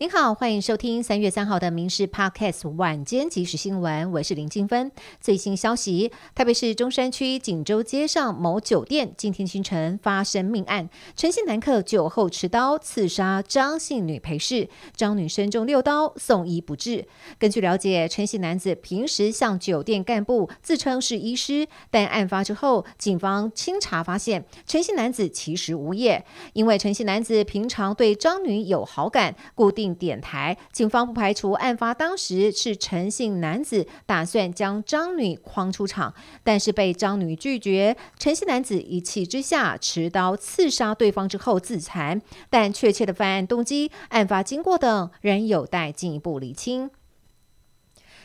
您好，欢迎收听三月三号的《民事 Podcast》晚间即时新闻，我是林静芬。最新消息，台北市中山区锦州街上某酒店今天清晨发生命案，陈姓男客酒后持刀刺杀张姓女陪侍，张女身中六刀，送医不治。根据了解，陈姓男子平时向酒店干部自称是医师，但案发之后，警方清查发现，陈姓男子其实无业，因为陈姓男子平常对张女有好感，固定。点台，警方不排除案发当时是陈姓男子打算将张女诓出场，但是被张女拒绝。陈姓男子一气之下持刀刺杀对方之后自残，但确切的犯案动机、案发经过等仍有待进一步厘清。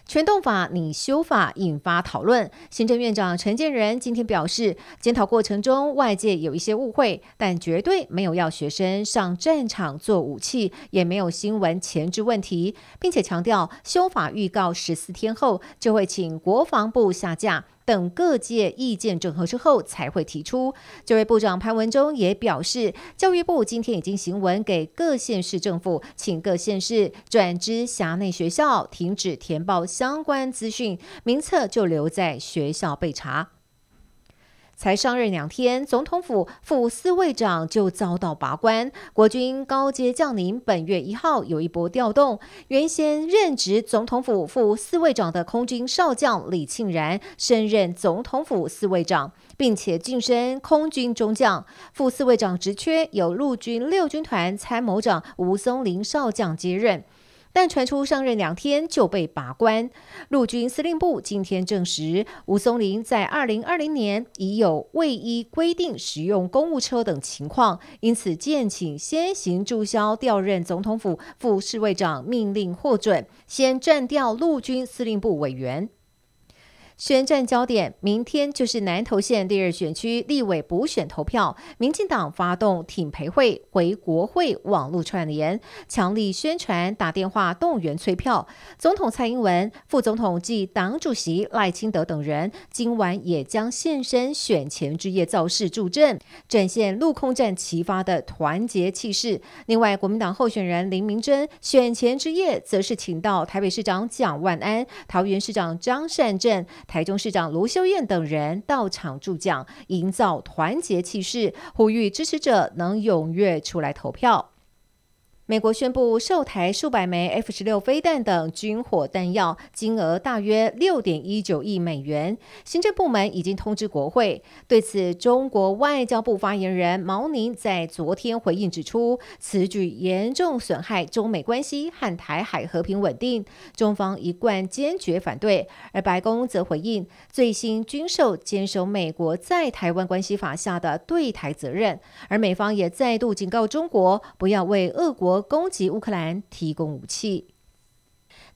全动法拟修法引发讨论。行政院长陈建仁今天表示，检讨过程中外界有一些误会，但绝对没有要学生上战场做武器，也没有新闻前置问题，并且强调修法预告十四天后就会请国防部下架。等各界意见整合之后才会提出。这位部长潘文忠也表示，教育部今天已经行文给各县市政府，请各县市转知辖内学校停止填报相关资讯，名册就留在学校备查。才上任两天，总统府副司卫长就遭到拔关。国军高阶将领本月一号有一波调动，原先任职总统府副司卫长的空军少将李庆然升任总统府司卫长，并且晋升空军中将。副司卫长职缺由陆军六军团参谋长吴松林少将接任。但传出上任两天就被罢官。陆军司令部今天证实，吴松林在二零二零年已有未依规定使用公务车等情况，因此建请先行注销调任总统府副侍卫长命令获准，先暂调陆军司令部委员。宣战焦点，明天就是南投县第二选区立委补选投票。民进党发动挺培会回国会网络串联，强力宣传，打电话动员催票。总统蔡英文、副总统暨党主席赖清德等人今晚也将现身选前之夜造势助阵，展现陆空战齐发的团结气势。另外，国民党候选人林明珍选前之夜则是请到台北市长蒋万安、桃园市长张善政。台中市长卢秀燕等人到场助讲，营造团结气势，呼吁支持者能踊跃出来投票。美国宣布售台数百枚 F 十六飞弹等军火弹药，金额大约六点一九亿美元。行政部门已经通知国会。对此，中国外交部发言人毛宁在昨天回应指出，此举严重损害中美关系和台海和平稳定，中方一贯坚决反对。而白宫则回应，最新军售坚守美国在台湾关系法下的对台责任，而美方也再度警告中国，不要为恶国。攻击乌克兰提供武器，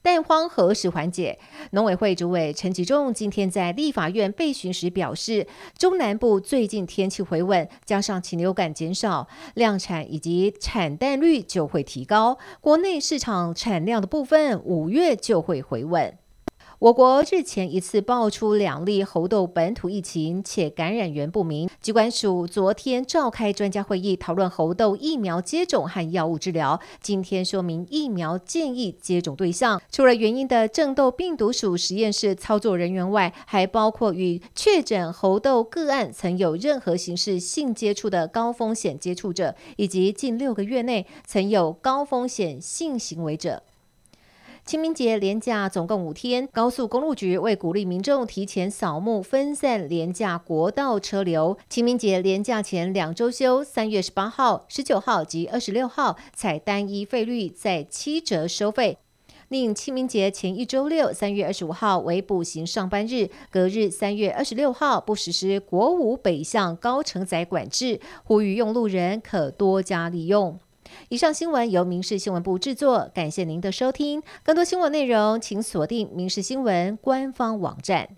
但荒何时缓解？农委会主委陈吉仲今天在立法院被询时表示，中南部最近天气回稳，加上禽流感减少，量产以及产蛋率就会提高，国内市场产量的部分五月就会回稳。我国日前一次爆出两例猴痘本土疫情，且感染源不明。疾管署昨天召开专家会议，讨论猴痘疫苗接种和药物治疗。今天说明疫苗建议接种对象，除了原因的正痘病毒属实验室操作人员外，还包括与确诊猴痘个案曾有任何形式性接触的高风险接触者，以及近六个月内曾有高风险性行为者。清明节连假总共五天，高速公路局为鼓励民众提前扫墓、分散廉价国道车流，清明节连假前两周休，三月十八号、十九号及二十六号采单一费率在七折收费。另清明节前一周六，三月二十五号为步行上班日，隔日三月二十六号不实施国五北向高承载管制，呼吁用路人可多加利用。以上新闻由民事新闻部制作，感谢您的收听。更多新闻内容，请锁定民事新闻官方网站。